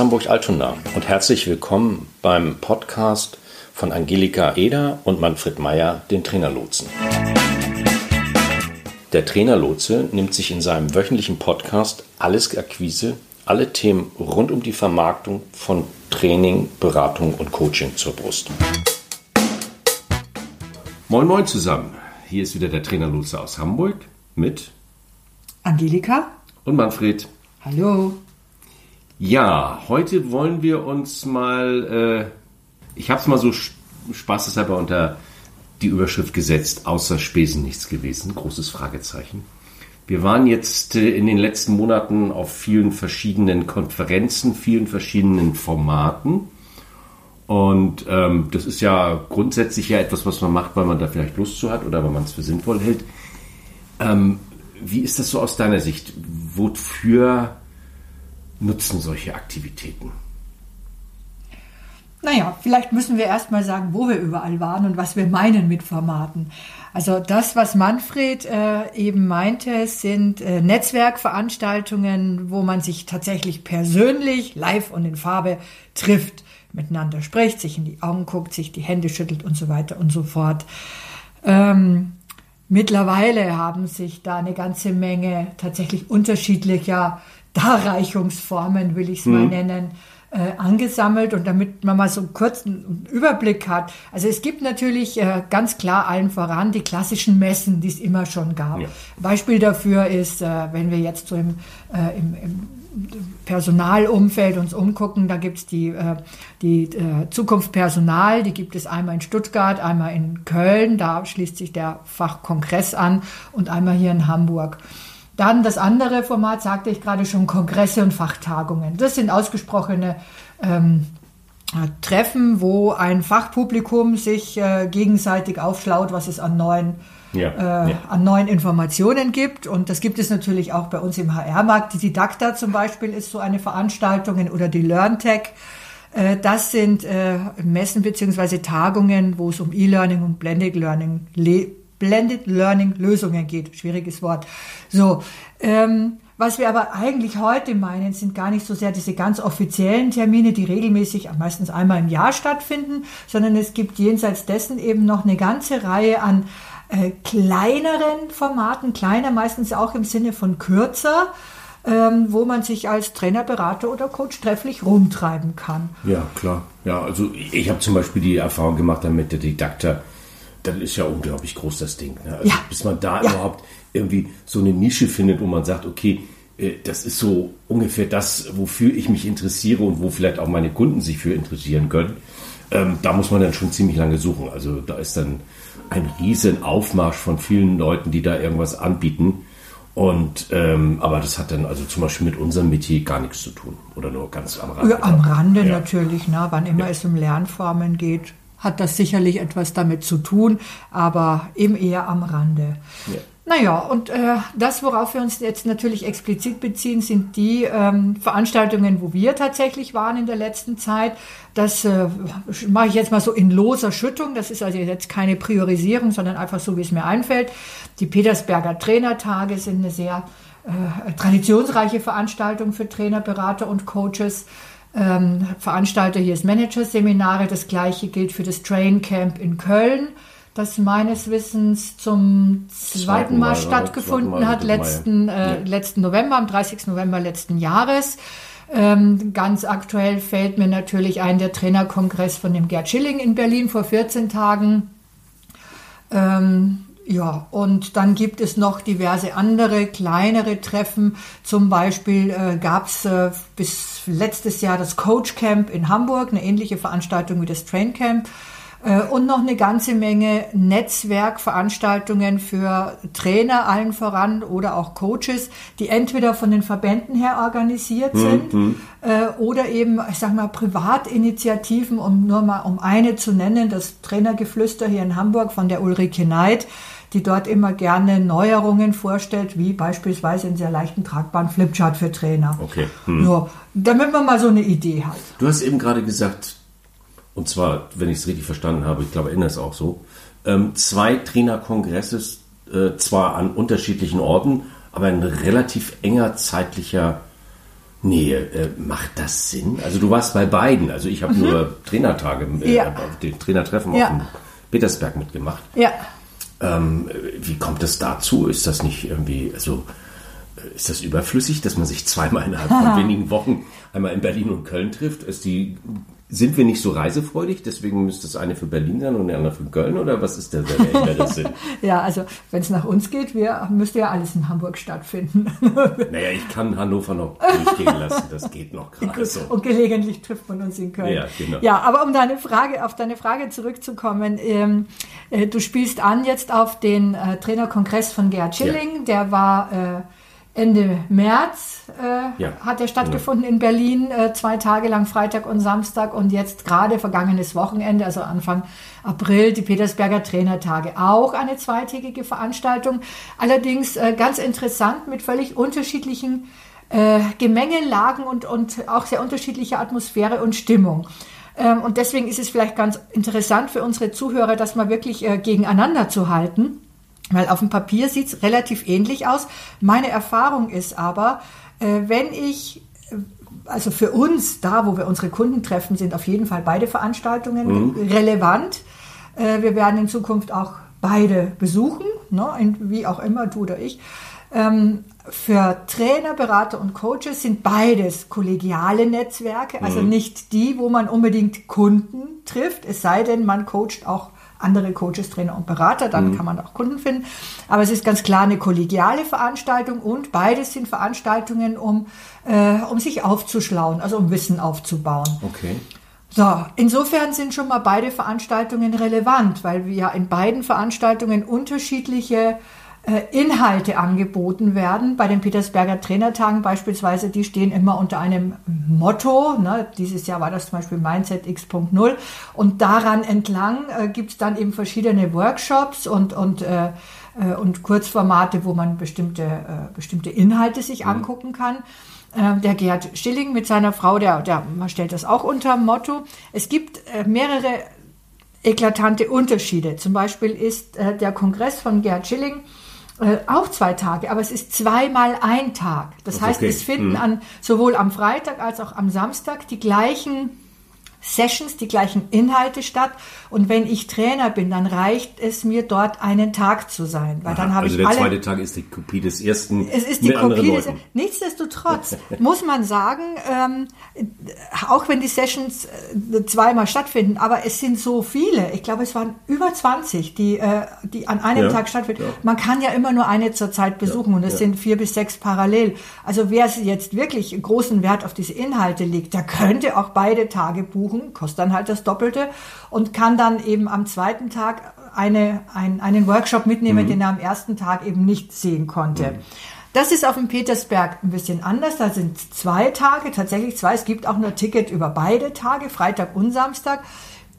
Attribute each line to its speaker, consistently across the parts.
Speaker 1: Hamburg-Altona und herzlich willkommen beim Podcast von Angelika Eder und Manfred Meyer, den Trainerlotsen. Der Trainerlotse nimmt sich in seinem wöchentlichen Podcast alles Akquise, alle Themen rund um die Vermarktung von Training, Beratung und Coaching zur Brust. Moin Moin zusammen. Hier ist wieder der Trainerlotse aus Hamburg mit
Speaker 2: Angelika
Speaker 1: und Manfred.
Speaker 2: Hallo.
Speaker 1: Ja, heute wollen wir uns mal, äh, ich habe es mal so spaßeshalber unter die Überschrift gesetzt, außer Spesen nichts gewesen, großes Fragezeichen. Wir waren jetzt äh, in den letzten Monaten auf vielen verschiedenen Konferenzen, vielen verschiedenen Formaten. Und ähm, das ist ja grundsätzlich ja etwas, was man macht, weil man da vielleicht Lust zu hat oder weil man es für sinnvoll hält. Ähm, wie ist das so aus deiner Sicht? Wofür nutzen solche Aktivitäten?
Speaker 2: Naja, vielleicht müssen wir erstmal sagen, wo wir überall waren und was wir meinen mit Formaten. Also das, was Manfred äh, eben meinte, sind äh, Netzwerkveranstaltungen, wo man sich tatsächlich persönlich, live und in Farbe trifft, miteinander spricht, sich in die Augen guckt, sich die Hände schüttelt und so weiter und so fort. Ähm, mittlerweile haben sich da eine ganze Menge tatsächlich unterschiedlicher Darreichungsformen, will ich es mal mhm. nennen, äh, angesammelt und damit man mal so einen kurzen Überblick hat. Also es gibt natürlich äh, ganz klar allen voran die klassischen Messen, die es immer schon gab. Ja. Beispiel dafür ist, äh, wenn wir jetzt so im, äh, im, im Personalumfeld uns umgucken, da gibt es die, äh, die äh, Zukunft Personal, die gibt es einmal in Stuttgart, einmal in Köln, da schließt sich der Fachkongress an und einmal hier in Hamburg. Dann das andere Format, sagte ich gerade schon, Kongresse und Fachtagungen. Das sind ausgesprochene ähm, Treffen, wo ein Fachpublikum sich äh, gegenseitig aufschlaut, was es an neuen, ja, äh, ja. an neuen Informationen gibt. Und das gibt es natürlich auch bei uns im HR-Markt. Die Didakta zum Beispiel ist so eine Veranstaltung oder die LearnTech. Äh, das sind äh, Messen beziehungsweise Tagungen, wo es um E-Learning und Blended Learning Blended Learning Lösungen geht. Schwieriges Wort. So, ähm, was wir aber eigentlich heute meinen, sind gar nicht so sehr diese ganz offiziellen Termine, die regelmäßig meistens einmal im Jahr stattfinden, sondern es gibt jenseits dessen eben noch eine ganze Reihe an äh, kleineren Formaten, kleiner meistens auch im Sinne von kürzer, ähm, wo man sich als Trainer, Berater oder Coach trefflich rumtreiben kann.
Speaker 1: Ja, klar. Ja, also ich habe zum Beispiel die Erfahrung gemacht damit der Didakter dann ist ja unglaublich groß das Ding. Ne? Also
Speaker 2: ja.
Speaker 1: bis man da ja. überhaupt irgendwie so eine Nische findet, wo man sagt, okay, äh, das ist so ungefähr das, wofür ich mich interessiere und wo vielleicht auch meine Kunden sich für interessieren können. Ähm, da muss man dann schon ziemlich lange suchen. Also da ist dann ein riesen Aufmarsch von vielen Leuten, die da irgendwas anbieten. Und ähm, aber das hat dann also zum Beispiel mit unserem Metier gar nichts zu tun oder nur ganz am Rande.
Speaker 2: Ja, am Rande ja. natürlich, ne? wann immer ja. es um Lernformen geht hat das sicherlich etwas damit zu tun, aber eben eher am Rande. Ja. Naja, und äh, das, worauf wir uns jetzt natürlich explizit beziehen, sind die ähm, Veranstaltungen, wo wir tatsächlich waren in der letzten Zeit. Das äh, mache ich jetzt mal so in loser Schüttung. Das ist also jetzt keine Priorisierung, sondern einfach so, wie es mir einfällt. Die Petersberger Trainertage sind eine sehr äh, traditionsreiche Veranstaltung für Trainer, Berater und Coaches ähm, Veranstalter hier ist Managerseminare. Das gleiche gilt für das Train Camp in Köln, das meines Wissens zum zweiten Mal, Mal stattgefunden Mal, hat, letzten, äh, ja. letzten November, am 30. November letzten Jahres. Ähm, ganz aktuell fällt mir natürlich ein der Trainerkongress von dem Gerd Schilling in Berlin vor 14 Tagen. Ähm, ja, und dann gibt es noch diverse andere kleinere Treffen. Zum Beispiel äh, gab es äh, bis letztes Jahr das Coach Camp in Hamburg, eine ähnliche Veranstaltung wie das Train Camp. Äh, und noch eine ganze Menge Netzwerkveranstaltungen für Trainer allen voran oder auch Coaches, die entweder von den Verbänden her organisiert mhm, sind mhm. oder eben, ich sag mal, Privatinitiativen, um nur mal um eine zu nennen, das Trainergeflüster hier in Hamburg von der Ulrike Neid, die dort immer gerne Neuerungen vorstellt, wie beispielsweise einen sehr leichten tragbaren Flipchart für Trainer.
Speaker 1: Okay.
Speaker 2: Hm. Nur, damit man mal so eine Idee hat.
Speaker 1: Du hast eben gerade gesagt, und zwar, wenn ich es richtig verstanden habe, ich glaube, erinnere es auch so, ähm, zwei Trainerkongresse, äh, zwar an unterschiedlichen Orten, aber ein relativ enger zeitlicher Nee, äh, macht das Sinn? Also du warst bei beiden. Also ich habe mhm. nur Trainertage, äh, ja. den Trainertreffen ja. auf dem Petersberg mitgemacht.
Speaker 2: Ja.
Speaker 1: Ähm, wie kommt es dazu? Ist das nicht irgendwie, also ist das überflüssig, dass man sich zweimal innerhalb von wenigen Wochen einmal in Berlin und Köln trifft? Ist die sind wir nicht so reisefreudig, deswegen müsste es eine für Berlin sein und eine andere für Köln oder was ist der, der, der Sinn?
Speaker 2: ja, also wenn es nach uns geht, wir, müsste ja alles in Hamburg stattfinden.
Speaker 1: naja, ich kann Hannover noch durchgehen lassen, das geht noch gerade so.
Speaker 2: Und gelegentlich trifft man uns in Köln.
Speaker 1: Ja, genau.
Speaker 2: ja aber um deine Frage, auf deine Frage zurückzukommen, ähm, äh, du spielst an jetzt auf den äh, Trainerkongress von Gerd Schilling, ja. der war äh, Ende März äh, ja. hat er stattgefunden ja. in Berlin, äh, zwei Tage lang, Freitag und Samstag und jetzt gerade vergangenes Wochenende, also Anfang April, die Petersberger Trainertage. Auch eine zweitägige Veranstaltung, allerdings äh, ganz interessant mit völlig unterschiedlichen äh, Gemengelagen und, und auch sehr unterschiedlicher Atmosphäre und Stimmung. Ähm, und deswegen ist es vielleicht ganz interessant für unsere Zuhörer, das mal wirklich äh, gegeneinander zu halten weil auf dem Papier sieht es relativ ähnlich aus. Meine Erfahrung ist aber, äh, wenn ich, äh, also für uns, da wo wir unsere Kunden treffen, sind auf jeden Fall beide Veranstaltungen mhm. relevant. Äh, wir werden in Zukunft auch beide besuchen, ne, wie auch immer, du oder ich. Ähm, für Trainer, Berater und Coaches sind beides kollegiale Netzwerke, also mhm. nicht die, wo man unbedingt Kunden trifft, es sei denn, man coacht auch andere Coaches, Trainer und Berater, dann mhm. kann man auch Kunden finden. Aber es ist ganz klar eine kollegiale Veranstaltung und beides sind Veranstaltungen, um, äh, um sich aufzuschlauen, also um Wissen aufzubauen.
Speaker 1: Okay.
Speaker 2: So, insofern sind schon mal beide Veranstaltungen relevant, weil wir ja in beiden Veranstaltungen unterschiedliche Inhalte angeboten werden. Bei den Petersberger Trainertagen beispielsweise, die stehen immer unter einem Motto. Ne? Dieses Jahr war das zum Beispiel Mindset X.0 und daran entlang äh, gibt es dann eben verschiedene Workshops und, und äh, äh, und Kurzformate, wo man bestimmte, äh, bestimmte Inhalte sich mhm. angucken kann. Äh, der Gerd Schilling mit seiner Frau, der, der man stellt das auch unter Motto. Es gibt mehrere eklatante Unterschiede. Zum Beispiel ist der Kongress von Gerd Schilling äh, auch zwei Tage, aber es ist zweimal ein Tag. Das, das heißt, okay. es finden mhm. an, sowohl am Freitag als auch am Samstag die gleichen Sessions, die gleichen Inhalte statt. Und wenn ich Trainer bin, dann reicht es mir dort einen Tag zu sein, weil Aha, dann habe also
Speaker 1: ich der zweite Tag ist die Kopie des ersten.
Speaker 2: Es ist die Kopie des. Nichtsdestotrotz muss man sagen, ähm, auch wenn die Sessions äh, zweimal stattfinden, aber es sind so viele. Ich glaube, es waren über 20, die äh, die an einem ja, Tag stattfinden. Ja. Man kann ja immer nur eine zur Zeit besuchen ja, und es sind vier bis sechs parallel. Also wer jetzt wirklich großen Wert auf diese Inhalte legt, der könnte auch beide Tage buchen buchen, kostet dann halt das Doppelte und kann dann eben am zweiten Tag eine, ein, einen Workshop mitnehmen, mhm. den er am ersten Tag eben nicht sehen konnte. Mhm. Das ist auf dem Petersberg ein bisschen anders. Da sind zwei Tage, tatsächlich zwei. Es gibt auch nur Ticket über beide Tage, Freitag und Samstag.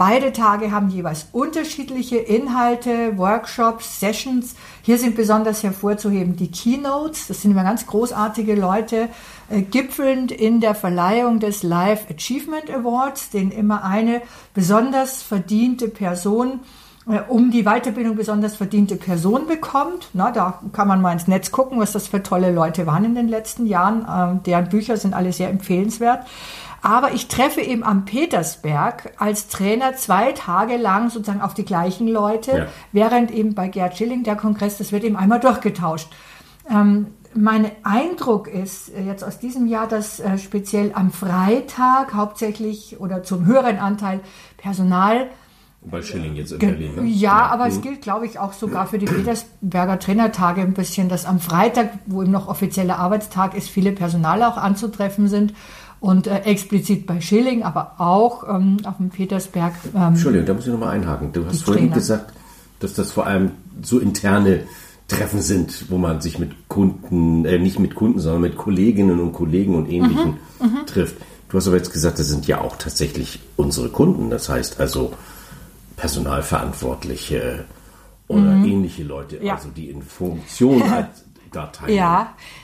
Speaker 2: Beide Tage haben jeweils unterschiedliche Inhalte, Workshops, Sessions. Hier sind besonders hervorzuheben die Keynotes. Das sind immer ganz großartige Leute, äh, gipfelnd in der Verleihung des Life Achievement Awards, den immer eine besonders verdiente Person äh, um die Weiterbildung besonders verdiente Person bekommt. Na, da kann man mal ins Netz gucken, was das für tolle Leute waren in den letzten Jahren. Ähm, deren Bücher sind alle sehr empfehlenswert. Aber ich treffe eben am Petersberg als Trainer zwei Tage lang sozusagen auf die gleichen Leute, ja. während eben bei Gerd Schilling der Kongress, das wird eben einmal durchgetauscht. Ähm, mein Eindruck ist äh, jetzt aus diesem Jahr, dass äh, speziell am Freitag hauptsächlich oder zum höheren Anteil Personal
Speaker 1: bei Schilling jetzt in Berlin. Ne?
Speaker 2: Ja, ja, aber mhm. es gilt, glaube ich, auch sogar für die Petersberger Trainertage ein bisschen, dass am Freitag, wo eben noch offizieller Arbeitstag ist, viele Personale auch anzutreffen sind und äh, explizit bei Schilling, aber auch ähm, auf dem Petersberg.
Speaker 1: Ähm, Entschuldigung, da muss ich nochmal einhaken. Du hast vorhin Trainer. gesagt, dass das vor allem so interne Treffen sind, wo man sich mit Kunden, äh, nicht mit Kunden, sondern mit Kolleginnen und Kollegen und Ähnlichen mhm, mhm. trifft. Du hast aber jetzt gesagt, das sind ja auch tatsächlich unsere Kunden. Das heißt also Personalverantwortliche oder mhm. ähnliche Leute, ja. also die in Funktion halt da teilnehmen.
Speaker 2: Ja, Äh,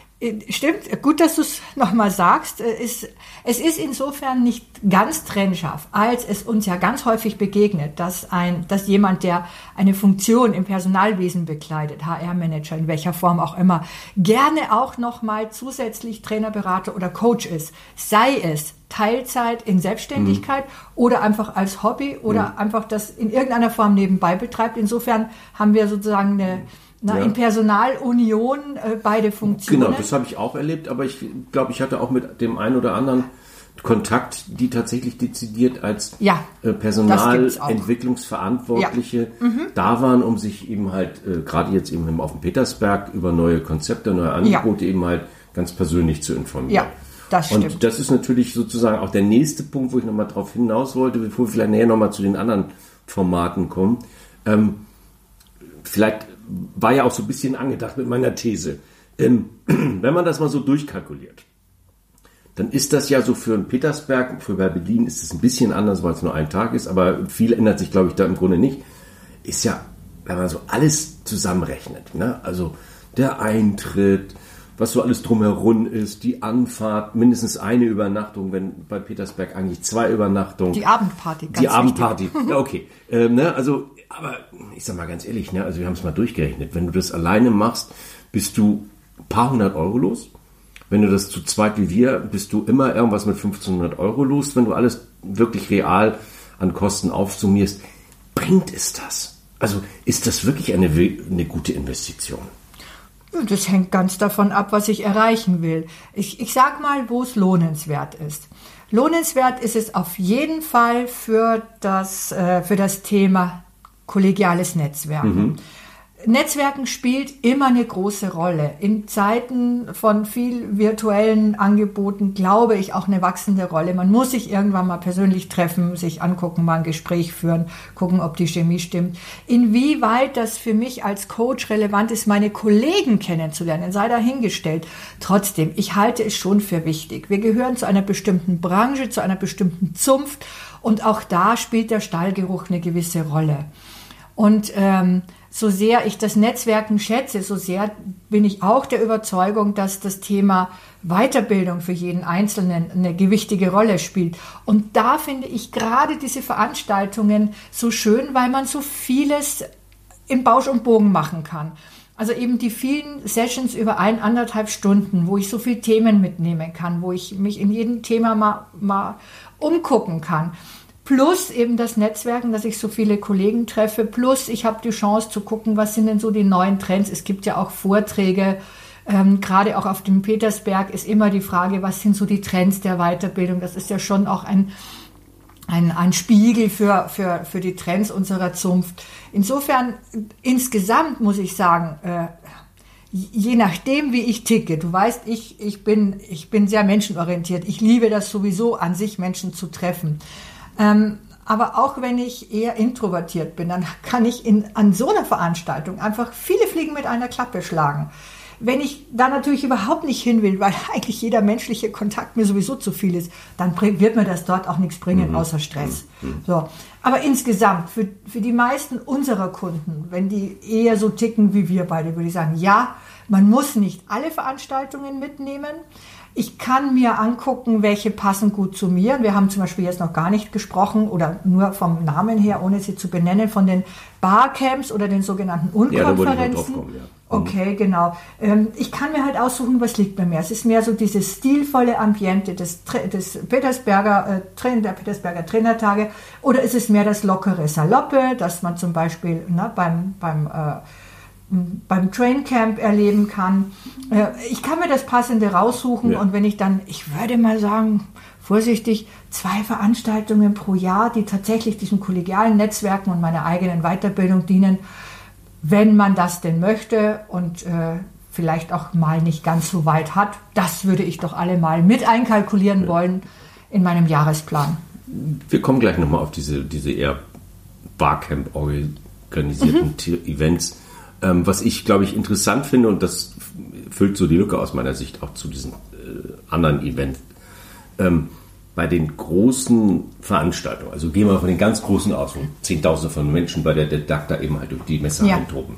Speaker 2: stimmt, gut, dass du es nochmal sagst. Äh, es, es ist insofern nicht ganz trennscharf, als es uns ja ganz häufig begegnet, dass ein, dass jemand, der eine Funktion im Personalwesen bekleidet, HR-Manager, in welcher Form auch immer, gerne auch nochmal zusätzlich Trainerberater oder Coach ist. Sei es Teilzeit in Selbstständigkeit mhm. oder einfach als Hobby oder mhm. einfach das in irgendeiner Form nebenbei betreibt. Insofern haben wir sozusagen eine, na, ja. In Personalunion äh, beide Funktionen.
Speaker 1: Genau, das habe ich auch erlebt, aber ich glaube, ich hatte auch mit dem einen oder anderen Kontakt, die tatsächlich dezidiert als
Speaker 2: ja,
Speaker 1: äh, Personalentwicklungsverantwortliche ja. mhm. da waren, um sich eben halt, äh, gerade jetzt eben auf dem Petersberg, über neue Konzepte, neue Angebote eben halt ganz persönlich zu informieren.
Speaker 2: Ja. Das stimmt.
Speaker 1: Und das ist natürlich sozusagen auch der nächste Punkt, wo ich nochmal drauf hinaus wollte, bevor wir vielleicht näher nochmal zu den anderen Formaten kommen. Ähm, vielleicht war ja auch so ein bisschen angedacht mit meiner These. Ähm, wenn man das mal so durchkalkuliert, dann ist das ja so für einen Petersberg, für Berlin ist es ein bisschen anders, weil es nur ein Tag ist, aber viel ändert sich, glaube ich, da im Grunde nicht. Ist ja, wenn man so alles zusammenrechnet, ne? also der Eintritt, was so alles drumherum ist, die Anfahrt, mindestens eine Übernachtung, wenn bei Petersberg eigentlich zwei Übernachtungen.
Speaker 2: Die Abendparty,
Speaker 1: ganz Die Abendparty, ja, okay. Ähm, ne, also aber ich sag mal ganz ehrlich, ne, also wir haben es mal durchgerechnet. Wenn du das alleine machst, bist du ein paar hundert Euro los. Wenn du das zu zweit wie wir, bist du immer irgendwas mit 1500 Euro los. Wenn du alles wirklich real an Kosten aufsummierst, bringt es das? Also ist das wirklich eine, eine gute Investition?
Speaker 2: Das hängt ganz davon ab, was ich erreichen will. Ich, ich sag mal, wo es lohnenswert ist. Lohnenswert ist es auf jeden Fall für das, äh, für das Thema kollegiales Netzwerken. Mhm. Netzwerken spielt immer eine große Rolle. In Zeiten von viel virtuellen Angeboten glaube ich auch eine wachsende Rolle. Man muss sich irgendwann mal persönlich treffen, sich angucken, mal ein Gespräch führen, gucken, ob die Chemie stimmt. Inwieweit das für mich als Coach relevant ist, meine Kollegen kennenzulernen, sei dahingestellt. Trotzdem, ich halte es schon für wichtig. Wir gehören zu einer bestimmten Branche, zu einer bestimmten Zunft und auch da spielt der Stallgeruch eine gewisse Rolle. Und ähm, so sehr ich das Netzwerken schätze, so sehr bin ich auch der Überzeugung, dass das Thema Weiterbildung für jeden Einzelnen eine gewichtige Rolle spielt. Und da finde ich gerade diese Veranstaltungen so schön, weil man so vieles im Bausch und Bogen machen kann. Also eben die vielen Sessions über ein, anderthalb Stunden, wo ich so viele Themen mitnehmen kann, wo ich mich in jedem Thema mal, mal umgucken kann. Plus eben das Netzwerken, dass ich so viele Kollegen treffe. Plus ich habe die Chance zu gucken, was sind denn so die neuen Trends. Es gibt ja auch Vorträge. Ähm, Gerade auch auf dem Petersberg ist immer die Frage, was sind so die Trends der Weiterbildung. Das ist ja schon auch ein, ein, ein Spiegel für, für, für die Trends unserer Zunft. Insofern, insgesamt muss ich sagen, äh, je nachdem, wie ich ticke, du weißt, ich, ich, bin, ich bin sehr menschenorientiert. Ich liebe das sowieso an sich, Menschen zu treffen. Ähm, aber auch wenn ich eher introvertiert bin, dann kann ich in, an so einer Veranstaltung einfach viele Fliegen mit einer Klappe schlagen. Wenn ich da natürlich überhaupt nicht hin will, weil eigentlich jeder menschliche Kontakt mir sowieso zu viel ist, dann wird mir das dort auch nichts bringen, mhm. außer Stress. Mhm. So. Aber insgesamt, für, für die meisten unserer Kunden, wenn die eher so ticken wie wir beide, würde ich sagen, ja, man muss nicht alle Veranstaltungen mitnehmen. Ich kann mir angucken, welche passen gut zu mir. Wir haben zum Beispiel jetzt noch gar nicht gesprochen oder nur vom Namen her, ohne sie zu benennen, von den Barcamps oder den sogenannten Unkonferenzen. Ja, ja. Okay, genau. Ähm, ich kann mir halt aussuchen, was liegt mir mehr. Es ist mehr so dieses stilvolle Ambiente des, des Petersberger, äh, der Petersberger Trainertage oder ist es mehr das lockere Saloppe, dass man zum Beispiel na, beim, beim äh, beim Train Camp erleben kann. Äh, ich kann mir das Passende raussuchen ja. und wenn ich dann, ich würde mal sagen, vorsichtig, zwei Veranstaltungen pro Jahr, die tatsächlich diesen kollegialen Netzwerken und meiner eigenen Weiterbildung dienen, wenn man das denn möchte und äh, vielleicht auch mal nicht ganz so weit hat, das würde ich doch alle mal mit einkalkulieren ja. wollen in meinem Jahresplan.
Speaker 1: Wir kommen gleich nochmal auf diese, diese eher Barcamp organisierten mhm. Events ähm, was ich, glaube ich, interessant finde, und das füllt so die Lücke aus meiner Sicht auch zu diesen äh, anderen Events. Ähm, bei den großen Veranstaltungen, also gehen wir von den ganz großen aus, wo Zehntausende von Menschen bei der Didakta eben halt durch die Messe ja. eintoben.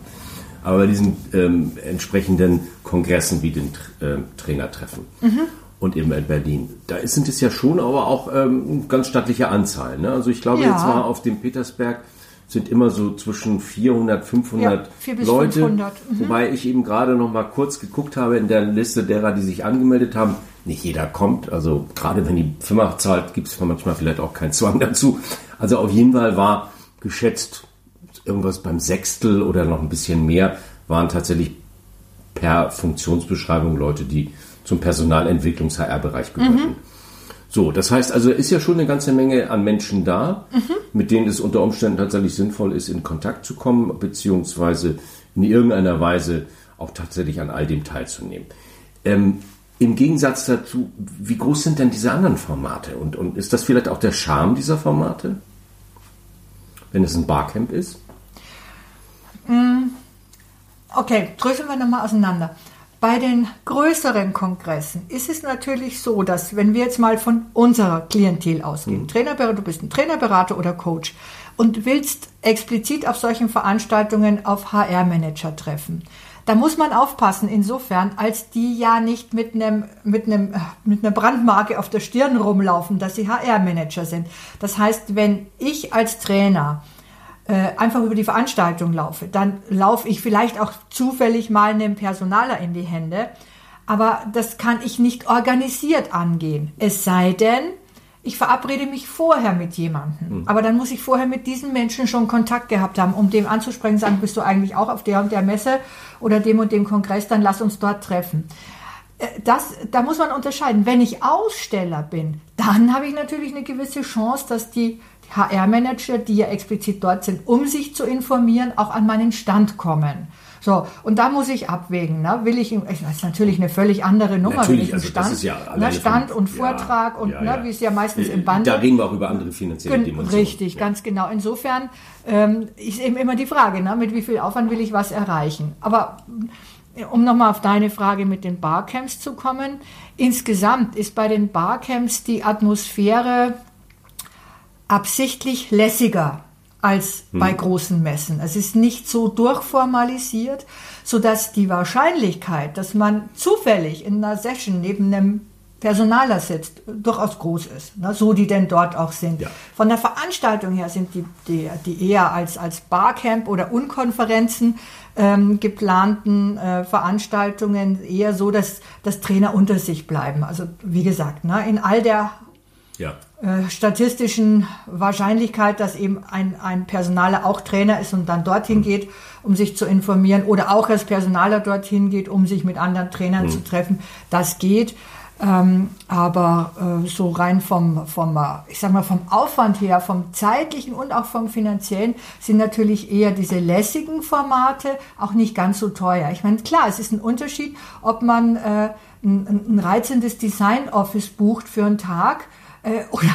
Speaker 1: aber bei diesen ähm, entsprechenden Kongressen wie den äh, Trainertreffen. Mhm. Und eben in Berlin. Da sind es ja schon aber auch ähm, ganz stattliche Anzahl. Ne? Also ich glaube, ja. jetzt war auf dem Petersberg sind immer so zwischen 400, 500 ja, Leute. 500. Mhm. Wobei ich eben gerade noch mal kurz geguckt habe in der Liste derer, die sich angemeldet haben. Nicht jeder kommt. Also gerade wenn die Firma zahlt, gibt es manchmal vielleicht auch keinen Zwang dazu. Also auf jeden Fall war geschätzt irgendwas beim Sechstel oder noch ein bisschen mehr waren tatsächlich per Funktionsbeschreibung Leute, die zum Personalentwicklungs-HR-Bereich gehörten. Mhm. So, das heißt also, ist ja schon eine ganze Menge an Menschen da, mhm. mit denen es unter Umständen tatsächlich sinnvoll ist, in Kontakt zu kommen, beziehungsweise in irgendeiner Weise auch tatsächlich an all dem teilzunehmen. Ähm, Im Gegensatz dazu, wie groß sind denn diese anderen Formate? Und, und ist das vielleicht auch der Charme dieser Formate? Wenn es ein Barcamp ist?
Speaker 2: Mm, okay, dröseln wir nochmal auseinander. Bei den größeren Kongressen ist es natürlich so, dass wenn wir jetzt mal von unserer Klientel ausgehen, mhm. Trainerberater, du bist ein Trainerberater oder Coach und willst explizit auf solchen Veranstaltungen auf HR-Manager treffen, da muss man aufpassen insofern, als die ja nicht mit einem mit einem mit einer Brandmarke auf der Stirn rumlaufen, dass sie HR-Manager sind. Das heißt, wenn ich als Trainer äh, einfach über die Veranstaltung laufe, dann laufe ich vielleicht auch zufällig mal einem Personaler in die Hände, aber das kann ich nicht organisiert angehen. Es sei denn, ich verabrede mich vorher mit jemandem. Mhm. Aber dann muss ich vorher mit diesen Menschen schon Kontakt gehabt haben, um dem anzusprechen, sagen, bist du eigentlich auch auf der und der Messe oder dem und dem Kongress, dann lass uns dort treffen. Äh, das, da muss man unterscheiden. Wenn ich Aussteller bin, dann habe ich natürlich eine gewisse Chance, dass die HR-Manager, die ja explizit dort sind, um sich zu informieren, auch an meinen Stand kommen. So, und da muss ich abwägen. Ne? Will ich, das ist natürlich eine völlig andere Nummer.
Speaker 1: Natürlich,
Speaker 2: also
Speaker 1: Stand, das ist ja
Speaker 2: ne, Stand und Vortrag ja, und ja, ne, wie es ja meistens im Band.
Speaker 1: Da reden wir auch über andere finanzielle Dimensionen.
Speaker 2: Richtig, ja. ganz genau. Insofern ähm, ist eben immer die Frage, ne, mit wie viel Aufwand will ich was erreichen. Aber um nochmal auf deine Frage mit den Barcamps zu kommen, insgesamt ist bei den Barcamps die Atmosphäre absichtlich lässiger als hm. bei großen Messen. Es ist nicht so durchformalisiert, so dass die Wahrscheinlichkeit, dass man zufällig in einer Session neben einem Personaler sitzt, durchaus groß ist, ne, so die denn dort auch sind. Ja. Von der Veranstaltung her sind die, die, die eher als, als Barcamp oder Unkonferenzen ähm, geplanten äh, Veranstaltungen eher so, dass, dass Trainer unter sich bleiben. Also wie gesagt, ne, in all der ja. Äh, statistischen Wahrscheinlichkeit, dass eben ein, ein Personaler auch Trainer ist und dann dorthin mhm. geht, um sich zu informieren oder auch als Personaler dorthin geht, um sich mit anderen Trainern mhm. zu treffen. Das geht. Ähm, aber äh, so rein vom, vom, ich sag mal, vom Aufwand her, vom zeitlichen und auch vom finanziellen sind natürlich eher diese lässigen Formate auch nicht ganz so teuer. Ich meine, klar, es ist ein Unterschied, ob man äh, ein, ein reizendes Design Office bucht für einen Tag äh, oder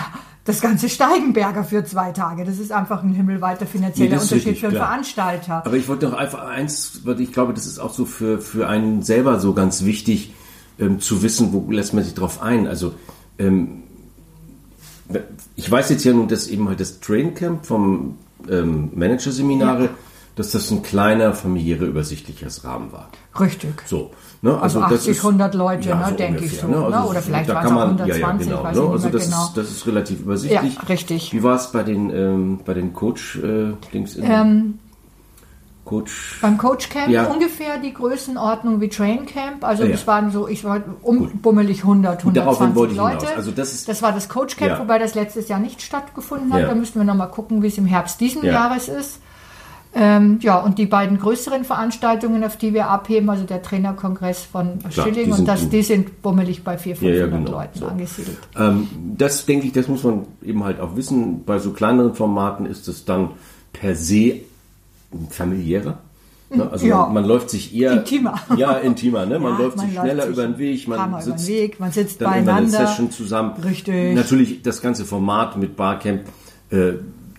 Speaker 2: das ganze Steigenberger für zwei Tage. Das ist einfach ein himmelweiter finanzieller nee, Unterschied richtig, für einen klar. Veranstalter.
Speaker 1: Aber ich wollte doch einfach eins, weil ich glaube, das ist auch so für, für einen selber so ganz wichtig ähm, zu wissen, wo lässt man sich drauf ein. Also ähm, ich weiß jetzt ja nun, dass eben halt das Train Camp vom ähm, Managerseminare, ja. dass das ein kleiner, familiärer, übersichtliches Rahmen war.
Speaker 2: Richtig.
Speaker 1: So.
Speaker 2: Ne? Also, also 80, ist, 100 Leute, ja, ne, so denke ich so. Ne? Also oder vielleicht waren es auch 120, ja, ja, genau, weiß ne?
Speaker 1: Also das,
Speaker 2: genau.
Speaker 1: ist, das ist relativ übersichtlich.
Speaker 2: Ja, richtig.
Speaker 1: Wie war es bei den, ähm, bei den Coach-Dings? Äh, ähm,
Speaker 2: Coach. Beim Coach Camp ja. ungefähr die Größenordnung wie Train Camp. Also ja, das waren so, ich war umbummelig 100, 120 Leute.
Speaker 1: Also das, ist,
Speaker 2: das war das Coach Camp, wobei das letztes Jahr nicht stattgefunden hat. Da müssten wir nochmal gucken, wie es im Herbst diesen Jahres ist. Ähm, ja, und die beiden größeren Veranstaltungen, auf die wir abheben, also der Trainerkongress von Klar, Schilling und das, die sind bummelig bei 400, 500 ja, ja, genau. Leuten so. angesiedelt.
Speaker 1: Ähm, das denke ich, das muss man eben halt auch wissen. Bei so kleineren Formaten ist es dann per se familiärer. Ne? Also ja. man, man, läuft sich eher
Speaker 2: intimer.
Speaker 1: Ja, intimer. Ne? Man ja, läuft man sich schneller über den Weg. Man sitzt,
Speaker 2: Weg, man sitzt dann beieinander. in
Speaker 1: einer Session zusammen.
Speaker 2: Richtig.
Speaker 1: Natürlich das ganze Format mit Barcamp. Äh,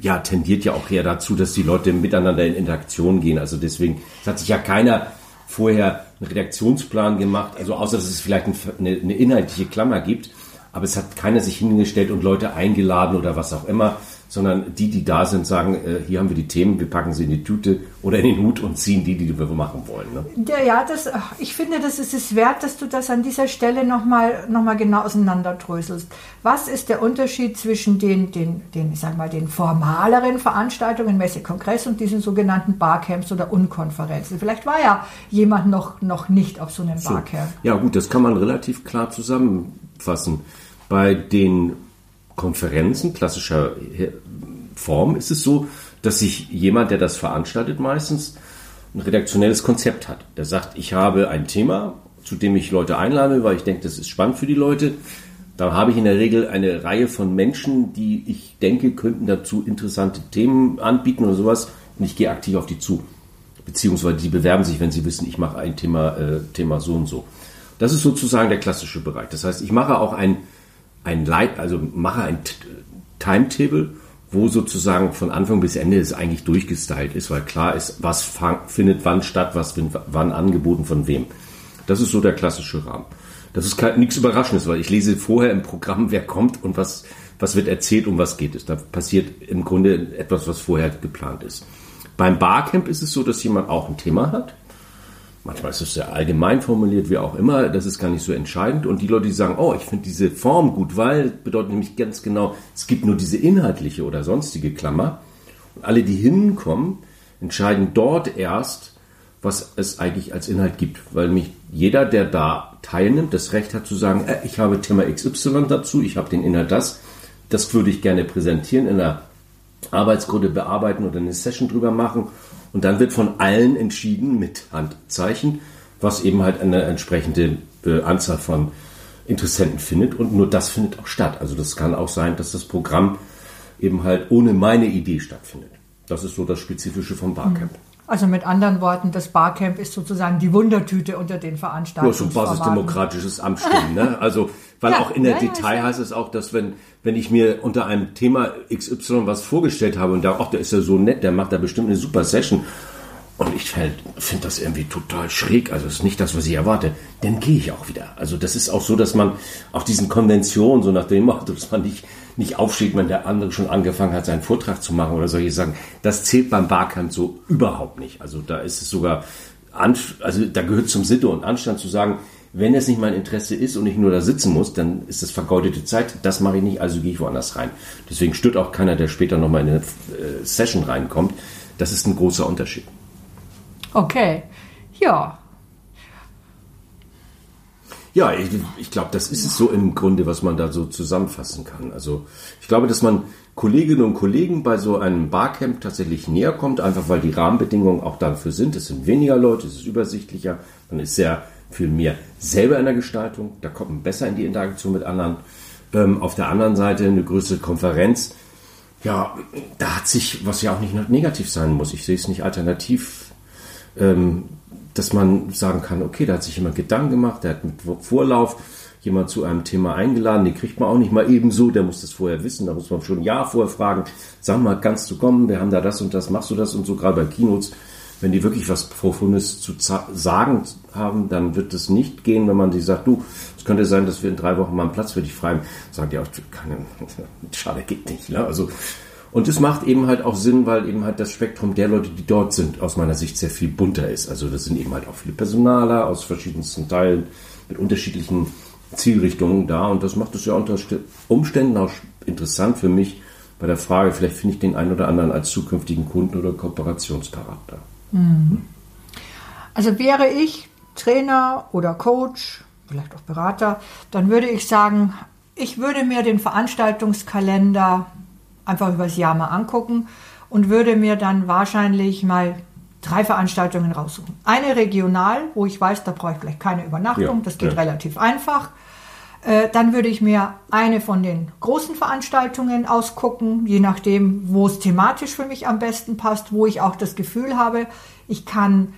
Speaker 1: ja, tendiert ja auch eher dazu, dass die Leute miteinander in Interaktion gehen. Also deswegen, es hat sich ja keiner vorher einen Redaktionsplan gemacht, also außer dass es vielleicht eine, eine inhaltliche Klammer gibt, aber es hat keiner sich hingestellt und Leute eingeladen oder was auch immer, sondern die, die da sind, sagen, äh, hier haben wir die Themen, wir packen sie in die Tüte oder in den Hut und ziehen die, die wir machen wollen. Ne?
Speaker 2: Ja, ja, das, ich finde, das ist es wert, dass du das an dieser Stelle nochmal noch mal genau auseinanderdröselst. Was ist der Unterschied zwischen den, den, den, ich sag mal, den formaleren Veranstaltungen, Messe, Kongress und diesen sogenannten Barcamps oder Unkonferenzen? Vielleicht war ja jemand noch, noch nicht auf so einem Barcamp.
Speaker 1: So. Ja, gut, das kann man relativ klar zusammenfassen. Bei den Konferenzen klassischer Form ist es so, dass sich jemand, der das veranstaltet, meistens ein redaktionelles Konzept hat. Der sagt, ich habe ein Thema, zu dem ich Leute einlade, weil ich denke, das ist spannend für die Leute. Da habe ich in der Regel eine Reihe von Menschen, die ich denke, könnten dazu interessante Themen anbieten oder sowas. Und ich gehe aktiv auf die zu. Beziehungsweise die bewerben sich, wenn sie wissen, ich mache ein Thema, äh, Thema so und so. Das ist sozusagen der klassische Bereich. Das heißt, ich mache auch ein, ein Leit, also mache ein Timetable wo sozusagen von Anfang bis Ende es eigentlich durchgestylt ist, weil klar ist, was findet wann statt, was findet wann angeboten von wem. Das ist so der klassische Rahmen. Das ist nichts Überraschendes, weil ich lese vorher im Programm, wer kommt und was, was wird erzählt, um was geht es. Da passiert im Grunde etwas, was vorher geplant ist. Beim Barcamp ist es so, dass jemand auch ein Thema hat Manchmal ist es sehr allgemein formuliert, wie auch immer. Das ist gar nicht so entscheidend. Und die Leute, die sagen, oh, ich finde diese Form gut, weil, bedeutet nämlich ganz genau, es gibt nur diese inhaltliche oder sonstige Klammer. Und alle, die hinkommen, entscheiden dort erst, was es eigentlich als Inhalt gibt. Weil mich jeder, der da teilnimmt, das Recht hat zu sagen, äh, ich habe Thema XY dazu, ich habe den Inhalt das, das würde ich gerne präsentieren, in einer Arbeitsgruppe bearbeiten oder eine Session drüber machen und dann wird von allen entschieden mit Handzeichen, was eben halt eine entsprechende äh, Anzahl von Interessenten findet. Und nur das findet auch statt. Also das kann auch sein, dass das Programm eben halt ohne meine Idee stattfindet. Das ist so das Spezifische vom Barcamp. Mhm.
Speaker 2: Also mit anderen Worten, das Barcamp ist sozusagen die Wundertüte unter den Veranstaltungen.
Speaker 1: Ja, so basisdemokratisches Amtsstimmen. Ne? Also, weil ja, auch in der ja, Detail ja, heißt es auch, dass wenn, wenn ich mir unter einem Thema XY was vorgestellt habe und da, ach, der ist ja so nett, der macht da bestimmt eine super Session. Und ich finde das irgendwie total schräg. Also, ist nicht das, was ich erwarte. Dann gehe ich auch wieder. Also, das ist auch so, dass man auch diesen Konventionen, so nach dem Motto, dass man nicht nicht aufsteht, wenn der andere schon angefangen hat, seinen Vortrag zu machen oder solche Sachen. Das zählt beim Barcamp so überhaupt nicht. Also da ist es sogar, also da gehört zum Sitte und Anstand zu sagen, wenn es nicht mein Interesse ist und ich nur da sitzen muss, dann ist das vergeudete Zeit. Das mache ich nicht, also gehe ich woanders rein. Deswegen stört auch keiner, der später nochmal in eine äh, Session reinkommt. Das ist ein großer Unterschied.
Speaker 2: Okay. Ja,
Speaker 1: ja, ich, ich glaube, das ist es so im Grunde, was man da so zusammenfassen kann. Also ich glaube, dass man Kolleginnen und Kollegen bei so einem Barcamp tatsächlich näher kommt, einfach weil die Rahmenbedingungen auch dafür sind. Es sind weniger Leute, es ist übersichtlicher, man ist sehr viel mehr selber in der Gestaltung, da kommt man besser in die Interaktion mit anderen. Ähm, auf der anderen Seite eine größere Konferenz, ja, da hat sich, was ja auch nicht negativ sein muss, ich sehe es nicht alternativ, ähm, dass man sagen kann, okay, da hat sich jemand Gedanken gemacht, der hat mit Vorlauf jemand zu einem Thema eingeladen, den kriegt man auch nicht mal ebenso, der muss das vorher wissen, da muss man schon ein Jahr vorher fragen, sag mal, kannst du kommen, wir haben da das und das, machst du das und so, gerade bei Keynotes, wenn die wirklich was Profundes zu sagen haben, dann wird es nicht gehen, wenn man die sagt, du, es könnte sein, dass wir in drei Wochen mal einen Platz für dich frei haben. Sagen die auch, keine, schade, geht nicht. Ne? Also und es macht eben halt auch Sinn, weil eben halt das Spektrum der Leute, die dort sind, aus meiner Sicht sehr viel bunter ist. Also das sind eben halt auch viele Personaler aus verschiedensten Teilen mit unterschiedlichen Zielrichtungen da. Und das macht es ja unter Umständen auch interessant für mich bei der Frage, vielleicht finde ich den einen oder anderen als zukünftigen Kunden oder Kooperationspartner. Mhm.
Speaker 2: Also wäre ich Trainer oder Coach, vielleicht auch Berater, dann würde ich sagen, ich würde mir den Veranstaltungskalender einfach übers Jahr mal angucken und würde mir dann wahrscheinlich mal drei Veranstaltungen raussuchen. Eine regional, wo ich weiß, da brauche ich vielleicht keine Übernachtung, ja, das geht ja. relativ einfach. Äh, dann würde ich mir eine von den großen Veranstaltungen ausgucken, je nachdem, wo es thematisch für mich am besten passt, wo ich auch das Gefühl habe, ich kann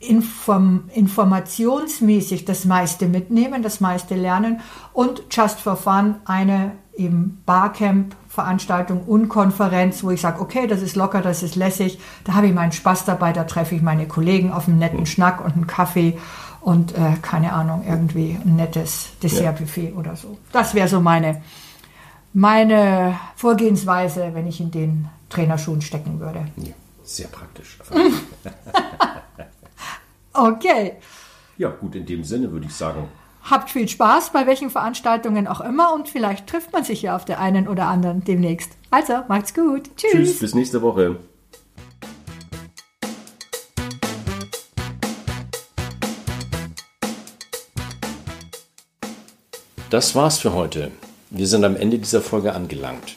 Speaker 2: inform informationsmäßig das meiste mitnehmen, das meiste lernen und just for fun eine eben Barcamp Veranstaltung und Konferenz, wo ich sage, okay, das ist locker, das ist lässig, da habe ich meinen Spaß dabei, da treffe ich meine Kollegen auf einen netten Schnack und einen Kaffee und äh, keine Ahnung, irgendwie ein nettes Dessertbuffet ja. oder so. Das wäre so meine, meine Vorgehensweise, wenn ich in den Trainerschuhen stecken würde.
Speaker 1: Ja, sehr praktisch.
Speaker 2: okay.
Speaker 1: Ja, gut, in dem Sinne würde ich sagen.
Speaker 2: Habt viel Spaß bei welchen Veranstaltungen auch immer und vielleicht trifft man sich ja auf der einen oder anderen demnächst. Also, macht's gut. Tschüss. Tschüss,
Speaker 1: bis nächste Woche. Das war's für heute. Wir sind am Ende dieser Folge angelangt.